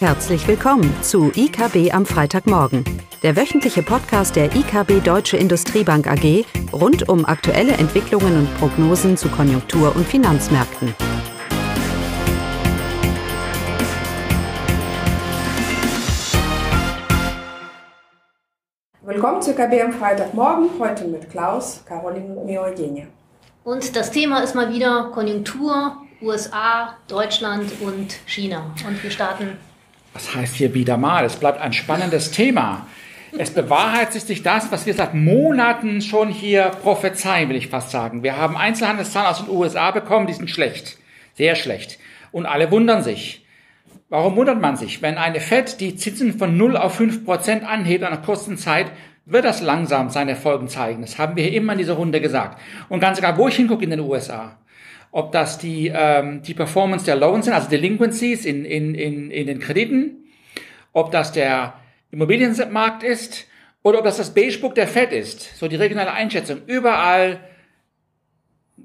Herzlich willkommen zu IKB am Freitagmorgen, der wöchentliche Podcast der IKB Deutsche Industriebank AG rund um aktuelle Entwicklungen und Prognosen zu Konjunktur- und Finanzmärkten. Willkommen zu IKB am Freitagmorgen, heute mit Klaus, Caroline und mir Eugenia. Und das Thema ist mal wieder Konjunktur, USA, Deutschland und China. Und wir starten was heißt hier wieder mal? Es bleibt ein spannendes Thema. Es bewahrheitet sich das, was wir seit Monaten schon hier prophezeien, will ich fast sagen. Wir haben Einzelhandelszahlen aus den USA bekommen, die sind schlecht. Sehr schlecht. Und alle wundern sich. Warum wundert man sich? Wenn eine Fed die Zinsen von 0 auf 5 Prozent anhebt in einer kurzen Zeit, wird das langsam seine Folgen zeigen. Das haben wir hier immer in dieser Runde gesagt. Und ganz egal, wo ich hingucke in den USA, ob das die, ähm, die Performance der Loans sind, also Delinquencies in, in, in, in den Krediten, ob das der Immobilienmarkt ist oder ob das das Beigebook der Fed ist, so die regionale Einschätzung. Überall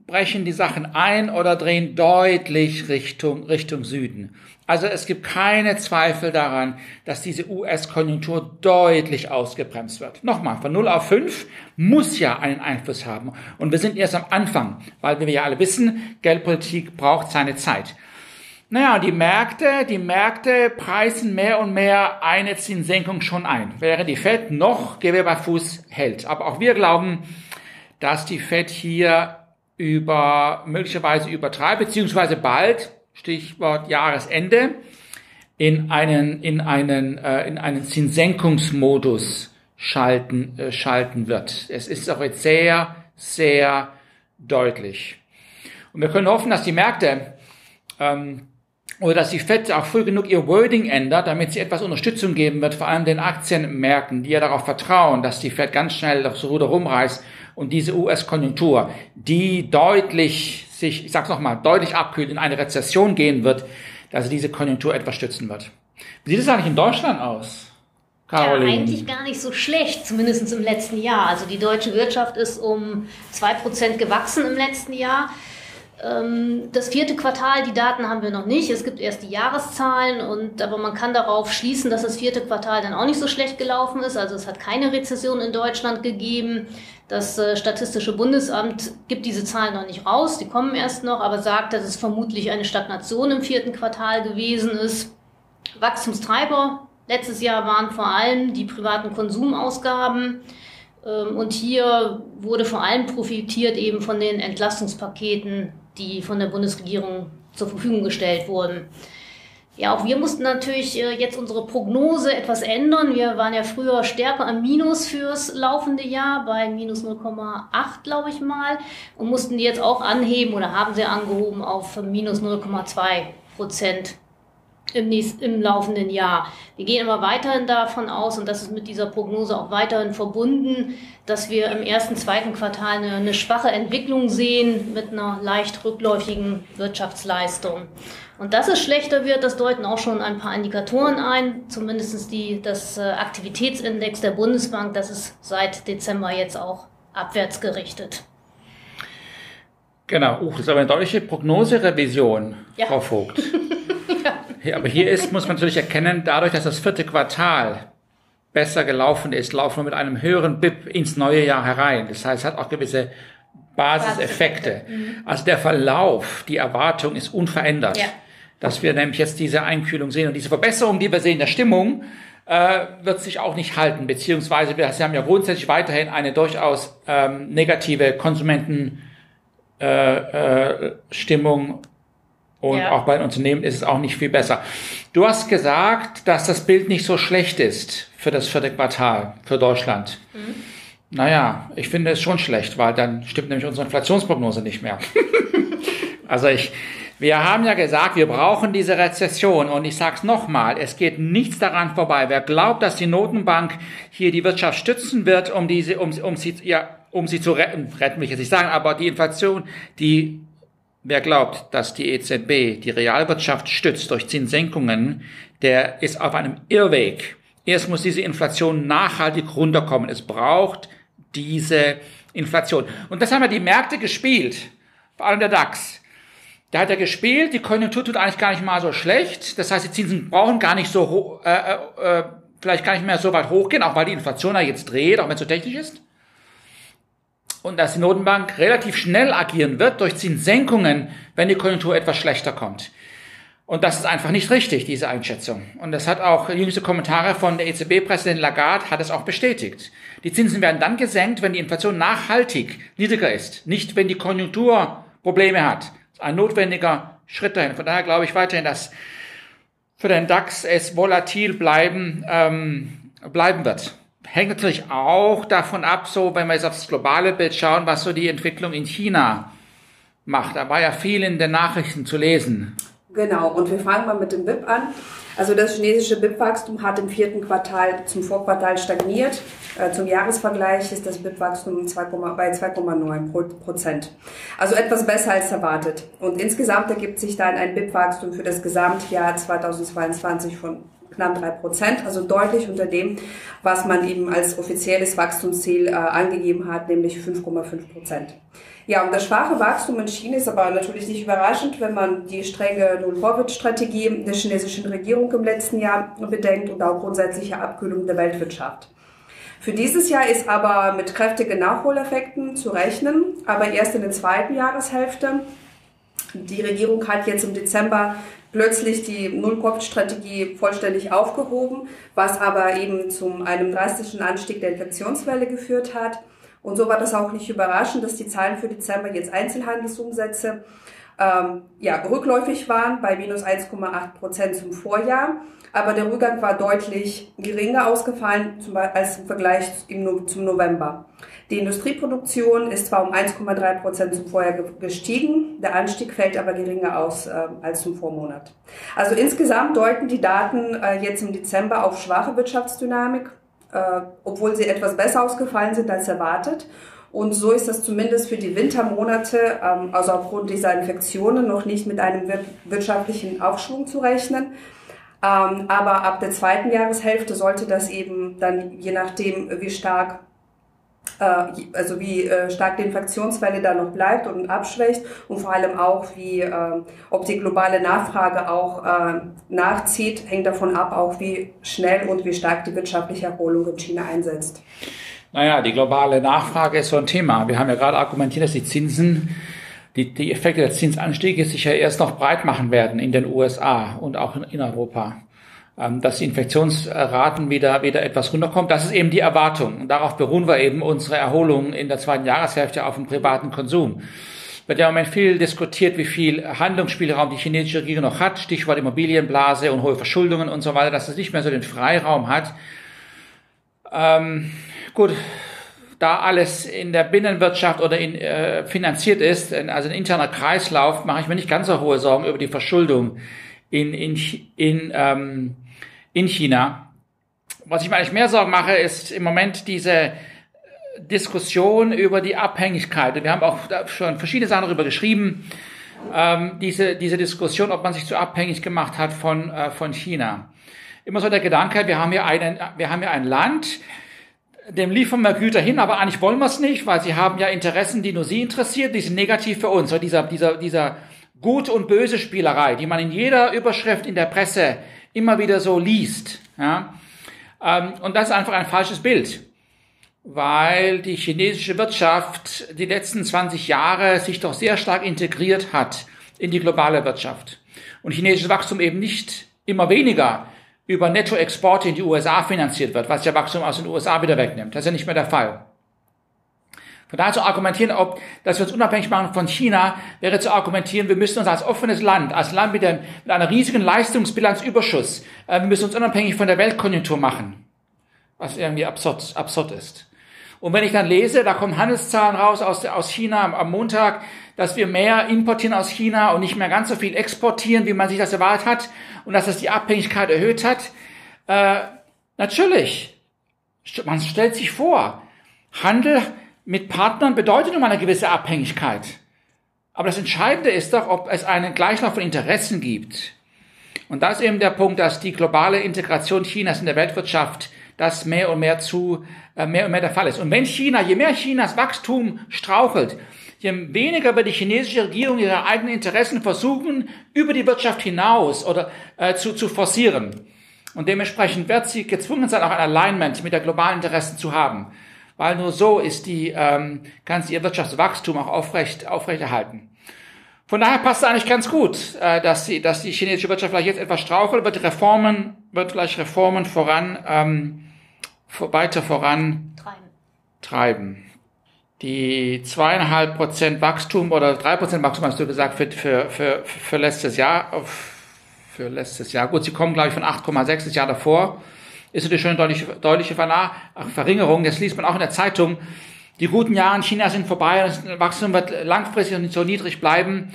brechen die Sachen ein oder drehen deutlich Richtung, Richtung Süden. Also es gibt keine Zweifel daran, dass diese US-Konjunktur deutlich ausgebremst wird. Nochmal, von 0 auf 5 muss ja einen Einfluss haben. Und wir sind erst am Anfang, weil wir ja alle wissen, Geldpolitik braucht seine Zeit. Naja, die Märkte, die Märkte preisen mehr und mehr eine Zinssenkung schon ein, während die Fed noch Gewehr bei Fuß hält. Aber auch wir glauben, dass die Fed hier über, möglicherweise übertreibt, beziehungsweise bald, Stichwort Jahresende, in einen, in einen, äh, in einen Zinssenkungsmodus schalten, äh, schalten wird. Es ist auch jetzt sehr, sehr deutlich. Und wir können hoffen, dass die Märkte ähm, oder dass die FED auch früh genug ihr Wording ändert, damit sie etwas Unterstützung geben wird, vor allem den Aktienmärkten, die ja darauf vertrauen, dass die FED ganz schnell das Ruder rumreißt und diese US-Konjunktur, die deutlich sich, ich sag's nochmal, deutlich abkühlt, in eine Rezession gehen wird, dass sie diese Konjunktur etwas stützen wird. Wie sieht es eigentlich in Deutschland aus? Ja, eigentlich gar nicht so schlecht, zumindest im letzten Jahr. Also die deutsche Wirtschaft ist um zwei Prozent gewachsen im letzten Jahr. Ähm, das vierte Quartal, die Daten haben wir noch nicht. Es gibt erst die Jahreszahlen und aber man kann darauf schließen, dass das vierte Quartal dann auch nicht so schlecht gelaufen ist. Also es hat keine Rezession in Deutschland gegeben. Das äh, Statistische Bundesamt gibt diese Zahlen noch nicht raus, die kommen erst noch, aber sagt, dass es vermutlich eine Stagnation im vierten Quartal gewesen ist. Wachstumstreiber letztes Jahr waren vor allem die privaten Konsumausgaben. Ähm, und hier wurde vor allem profitiert eben von den Entlastungspaketen die von der Bundesregierung zur Verfügung gestellt wurden. Ja, auch wir mussten natürlich äh, jetzt unsere Prognose etwas ändern. Wir waren ja früher stärker am Minus fürs laufende Jahr bei minus 0,8, glaube ich mal, und mussten die jetzt auch anheben oder haben sie angehoben auf minus 0,2 Prozent im, nächsten, im laufenden Jahr. Wir gehen aber weiterhin davon aus, und das ist mit dieser Prognose auch weiterhin verbunden, dass wir im ersten, zweiten Quartal eine, eine schwache Entwicklung sehen mit einer leicht rückläufigen Wirtschaftsleistung. Und dass es schlechter wird, das deuten auch schon ein paar Indikatoren ein, zumindest die, das äh, Aktivitätsindex der Bundesbank, das ist seit Dezember jetzt auch abwärts gerichtet. Genau, uh, das ist aber eine deutliche Prognoserevision, ja. Frau Vogt. aber hier ist, muss man natürlich erkennen, dadurch, dass das vierte Quartal besser gelaufen ist, laufen wir mit einem höheren BIP ins neue Jahr herein. Das heißt, es hat auch gewisse Basiseffekte. Mhm. Also der Verlauf, die Erwartung ist unverändert. Ja. Dass wir nämlich jetzt diese Einkühlung sehen und diese Verbesserung, die wir sehen der Stimmung, äh, wird sich auch nicht halten, beziehungsweise wir haben ja grundsätzlich weiterhin eine durchaus ähm, negative Konsumentenstimmung äh, äh, Stimmung und ja. auch bei den Unternehmen ist es auch nicht viel besser. Du hast gesagt, dass das Bild nicht so schlecht ist für das vierte Quartal für Deutschland. Mhm. Naja, ich finde es schon schlecht, weil dann stimmt nämlich unsere Inflationsprognose nicht mehr. also ich, wir haben ja gesagt, wir brauchen diese Rezession und ich sage es nochmal, es geht nichts daran vorbei. Wer glaubt, dass die Notenbank hier die Wirtschaft stützen wird, um diese, um, um sie, ja, um sie zu retten, retten will ich jetzt nicht sagen, aber die Inflation, die Wer glaubt, dass die EZB die Realwirtschaft stützt durch Zinssenkungen, der ist auf einem Irrweg. Erst muss diese Inflation nachhaltig runterkommen. Es braucht diese Inflation. Und das haben ja die Märkte gespielt, vor allem der DAX. der hat ja gespielt, die Konjunktur tut eigentlich gar nicht mal so schlecht. Das heißt, die Zinsen brauchen gar nicht so hoch, äh, äh, äh, vielleicht gar nicht mehr so weit hochgehen, auch weil die Inflation ja jetzt dreht, auch wenn es so technisch ist. Und dass die Notenbank relativ schnell agieren wird durch Zinssenkungen, wenn die Konjunktur etwas schlechter kommt. Und das ist einfach nicht richtig, diese Einschätzung. Und das hat auch jüngste Kommentare von der EZB-Präsidentin Lagarde hat es auch bestätigt. Die Zinsen werden dann gesenkt, wenn die Inflation nachhaltig niedriger ist, nicht wenn die Konjunktur Probleme hat. Ein notwendiger Schritt dahin. Von daher glaube ich weiterhin, dass für den DAX es volatil bleiben, ähm, bleiben wird. Hängt natürlich auch davon ab, so wenn wir jetzt aufs globale Bild schauen, was so die Entwicklung in China macht. Da war ja viel in den Nachrichten zu lesen. Genau, und wir fangen mal mit dem BIP an. Also das chinesische BIP-Wachstum hat im vierten Quartal zum Vorquartal stagniert. Äh, zum Jahresvergleich ist das BIP-Wachstum bei 2,9 Prozent. Also etwas besser als erwartet. Und insgesamt ergibt sich dann ein BIP-Wachstum für das Gesamtjahr 2022 von knapp drei Prozent, also deutlich unter dem, was man eben als offizielles Wachstumsziel äh, angegeben hat, nämlich 5,5 Prozent. Ja, und das schwache Wachstum in China ist aber natürlich nicht überraschend, wenn man die strenge Null-Covid-Strategie der chinesischen Regierung im letzten Jahr bedenkt und auch grundsätzliche Abkühlung der Weltwirtschaft. Für dieses Jahr ist aber mit kräftigen Nachholeffekten zu rechnen, aber erst in der zweiten Jahreshälfte. Die Regierung hat jetzt im Dezember plötzlich die Null-Covid-Strategie vollständig aufgehoben, was aber eben zu einem drastischen Anstieg der Infektionswelle geführt hat. Und so war das auch nicht überraschend, dass die Zahlen für Dezember jetzt Einzelhandelsumsätze ähm, ja, rückläufig waren bei minus 1,8 Prozent zum Vorjahr. Aber der Rückgang war deutlich geringer ausgefallen als im Vergleich zum November. Die Industrieproduktion ist zwar um 1,3 Prozent zum Vorjahr gestiegen, der Anstieg fällt aber geringer aus äh, als zum Vormonat. Also insgesamt deuten die Daten äh, jetzt im Dezember auf schwache Wirtschaftsdynamik äh, obwohl sie etwas besser ausgefallen sind als erwartet. Und so ist das zumindest für die Wintermonate, ähm, also aufgrund dieser Infektionen, noch nicht mit einem wirtschaftlichen Aufschwung zu rechnen. Ähm, aber ab der zweiten Jahreshälfte sollte das eben dann, je nachdem, wie stark also wie äh, stark die Infektionswelle da noch bleibt und abschwächt und vor allem auch, wie, äh, ob die globale Nachfrage auch nachzieht, hängt davon ab, auch wie schnell und wie stark die wirtschaftliche Erholung in China einsetzt. Naja, die globale Nachfrage ist so ein Thema. Wir haben ja gerade argumentiert, dass die Zinsen, die, die Effekte des Zinsanstieges sich ja erst noch breit machen werden in den USA und auch in, in Europa. Ähm, dass die Infektionsraten wieder, wieder etwas runterkommen. Das ist eben die Erwartung. Und darauf beruhen wir eben unsere Erholung in der zweiten Jahreshälfte auf dem privaten Konsum. Wird ja im Moment viel diskutiert, wie viel Handlungsspielraum die chinesische Regierung noch hat. Stichwort Immobilienblase und hohe Verschuldungen und so weiter, dass es nicht mehr so den Freiraum hat. Ähm, gut, da alles in der Binnenwirtschaft oder in, äh, finanziert ist, also ein interner Kreislauf, mache ich mir nicht ganz so hohe Sorgen über die Verschuldung in, in, in ähm, in China. Was ich mir eigentlich mehr Sorgen mache, ist im Moment diese Diskussion über die Abhängigkeit. Wir haben auch schon verschiedene Sachen darüber geschrieben. Ähm, diese, diese Diskussion, ob man sich zu abhängig gemacht hat von, äh, von China. Immer so der Gedanke, wir haben hier einen, wir haben hier ein Land, dem liefern wir Güter hin, aber eigentlich wollen wir es nicht, weil sie haben ja Interessen, die nur sie interessieren, die sind negativ für uns. So dieser, dieser, dieser Gut- und böse Spielerei, die man in jeder Überschrift in der Presse immer wieder so liest. Ja? Ähm, und das ist einfach ein falsches Bild, weil die chinesische Wirtschaft die letzten 20 Jahre sich doch sehr stark integriert hat in die globale Wirtschaft. Und chinesisches Wachstum eben nicht immer weniger über Nettoexporte in die USA finanziert wird, was ja Wachstum aus den USA wieder wegnimmt. Das ist ja nicht mehr der Fall. Von daher zu argumentieren, ob, dass wir uns unabhängig machen von China, wäre zu argumentieren, wir müssen uns als offenes Land, als Land mit, einem, mit einer riesigen Leistungsbilanzüberschuss, äh, wir müssen uns unabhängig von der Weltkonjunktur machen. Was irgendwie absurd, absurd ist. Und wenn ich dann lese, da kommen Handelszahlen raus aus, aus China am, am Montag, dass wir mehr importieren aus China und nicht mehr ganz so viel exportieren, wie man sich das erwartet hat, und dass das die Abhängigkeit erhöht hat. Äh, natürlich. Man stellt sich vor, Handel mit Partnern bedeutet nun mal eine gewisse Abhängigkeit. Aber das Entscheidende ist doch, ob es einen Gleichlauf von Interessen gibt. Und da ist eben der Punkt, dass die globale Integration Chinas in der Weltwirtschaft das mehr und mehr zu, äh, mehr und mehr der Fall ist. Und wenn China, je mehr Chinas Wachstum strauchelt, je weniger wird die chinesische Regierung ihre eigenen Interessen versuchen, über die Wirtschaft hinaus oder äh, zu, zu forcieren. Und dementsprechend wird sie gezwungen sein, auch ein Alignment mit der globalen Interessen zu haben. Weil nur so ist die, ähm, kann sie ihr Wirtschaftswachstum auch aufrecht, aufrechterhalten. Von daher passt es eigentlich ganz gut, äh, dass, die, dass die chinesische Wirtschaft vielleicht jetzt etwas strauchelt, wird Reformen, wird vielleicht Reformen voran, ähm, weiter voran treiben. treiben. Die zweieinhalb Prozent Wachstum oder drei Prozent Wachstum hast du gesagt für, für, für, für letztes Jahr, für letztes Jahr. Gut, sie kommen glaube ich von 8,6 das Jahr davor. Ist natürlich schon eine deutliche, deutliche Verringerung. Das liest man auch in der Zeitung die guten Jahre in China sind vorbei, das Wachstum wird langfristig nicht so niedrig bleiben.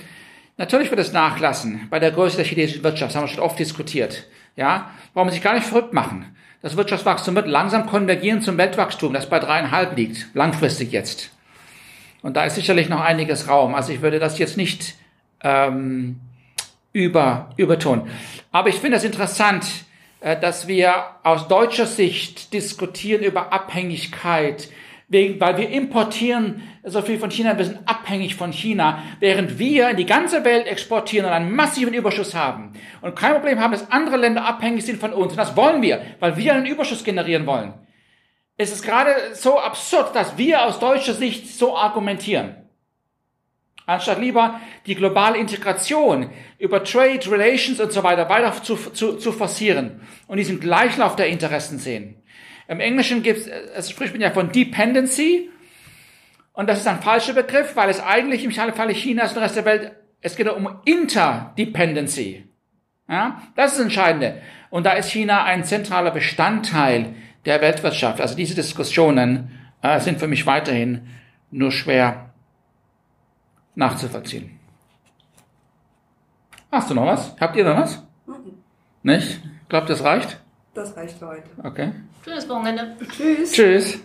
Natürlich wird es nachlassen bei der Größe der chinesischen Wirtschaft, das haben wir schon oft diskutiert. Ja, warum sich gar nicht verrückt machen. Das Wirtschaftswachstum wird langsam konvergieren zum Weltwachstum, das bei dreieinhalb liegt, langfristig jetzt. Und da ist sicherlich noch einiges Raum. Also ich würde das jetzt nicht ähm, über, übertun. Aber ich finde es interessant, dass wir aus deutscher Sicht diskutieren über Abhängigkeit, wegen, weil wir importieren so viel von China, wir sind abhängig von China, während wir in die ganze Welt exportieren und einen massiven Überschuss haben und kein Problem haben, dass andere Länder abhängig sind von uns. Und das wollen wir, weil wir einen Überschuss generieren wollen. Es ist gerade so absurd, dass wir aus deutscher Sicht so argumentieren. Anstatt lieber die globale Integration über Trade, Relations und so weiter weiter zu, zu, zu forcieren und diesen Gleichlauf der Interessen sehen. Im Englischen gibt es, spricht man ja von Dependency. Und das ist ein falscher Begriff, weil es eigentlich im Falle Chinas und der Rest der Welt, es geht um Interdependency. Ja, das ist das Entscheidende. Und da ist China ein zentraler Bestandteil der Weltwirtschaft. Also diese Diskussionen äh, sind für mich weiterhin nur schwer nachzuvollziehen. Hast du noch was? Habt ihr noch was? Mhm. Nicht? Glaubt, das reicht? Das reicht für heute. Okay. Schönes Wochenende. Tschüss. Tschüss.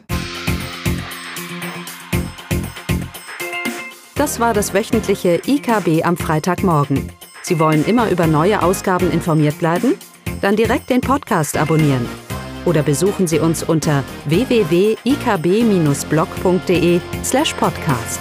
Das war das wöchentliche IKB am Freitagmorgen. Sie wollen immer über neue Ausgaben informiert bleiben? Dann direkt den Podcast abonnieren. Oder besuchen Sie uns unter www.ikb-blog.de slash podcast.